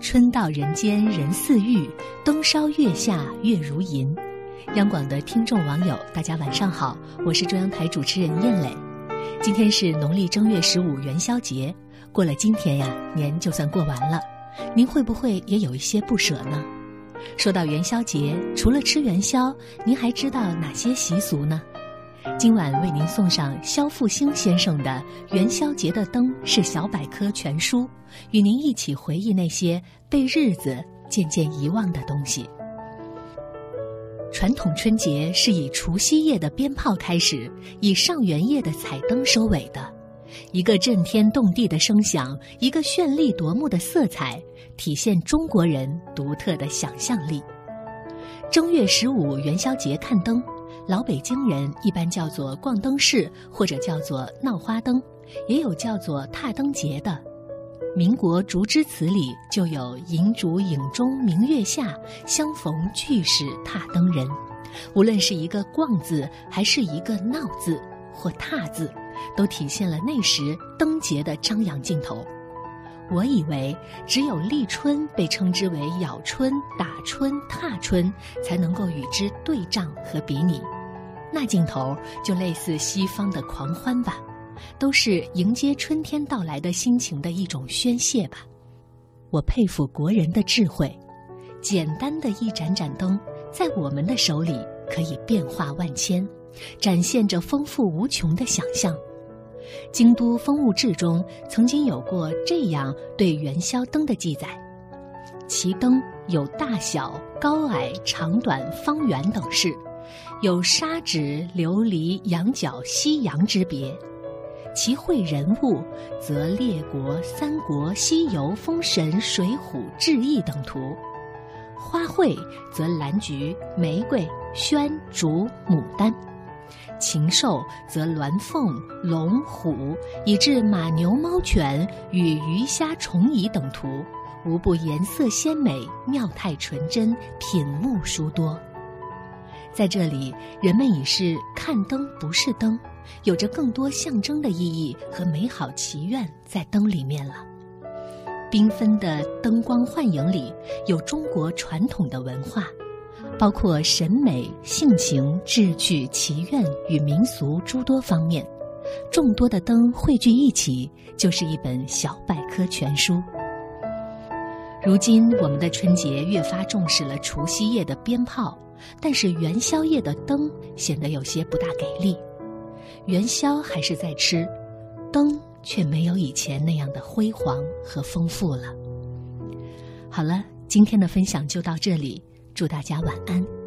春到人间人似玉，冬烧月下月如银。央广的听众网友，大家晚上好，我是中央台主持人燕磊。今天是农历正月十五元宵节，过了今天呀，年就算过完了。您会不会也有一些不舍呢？说到元宵节，除了吃元宵，您还知道哪些习俗呢？今晚为您送上肖复兴先生的《元宵节的灯》是小百科全书，与您一起回忆那些被日子渐渐遗忘的东西。传统春节是以除夕夜的鞭炮开始，以上元夜的彩灯收尾的。一个震天动地的声响，一个绚丽夺目的色彩，体现中国人独特的想象力。正月十五元宵节看灯。老北京人一般叫做逛灯市，或者叫做闹花灯，也有叫做踏灯节的。民国竹枝词里就有“银烛影中明月下，相逢俱是踏灯人”。无论是一个“逛”字，还是一个“闹”字或“踏”字，都体现了那时灯节的张扬劲头。我以为只有立春被称之为咬春、打春、踏春，才能够与之对仗和比拟。那镜头就类似西方的狂欢吧，都是迎接春天到来的心情的一种宣泄吧。我佩服国人的智慧，简单的一盏盏灯，在我们的手里可以变化万千，展现着丰富无穷的想象。京都风物志中曾经有过这样对元宵灯的记载：其灯有大小、高矮、长短、方圆等式。有砂纸、琉璃、羊角、西洋之别，其绘人物则列国、三国、西游、封神、水浒、志异等图；花卉则兰菊、玫瑰、宣竹、牡丹；禽兽则鸾凤、龙虎，以至马牛猫犬与鱼虾虫蚁等图，无不颜色鲜美、妙态纯真、品目殊多。在这里，人们已是看灯不是灯，有着更多象征的意义和美好祈愿在灯里面了。缤纷的灯光幻影里，有中国传统的文化，包括审美、性情、志趣、祈愿与民俗诸多方面。众多的灯汇聚一起，就是一本小百科全书。如今，我们的春节越发重视了除夕夜的鞭炮。但是元宵夜的灯显得有些不大给力，元宵还是在吃，灯却没有以前那样的辉煌和丰富了。好了，今天的分享就到这里，祝大家晚安。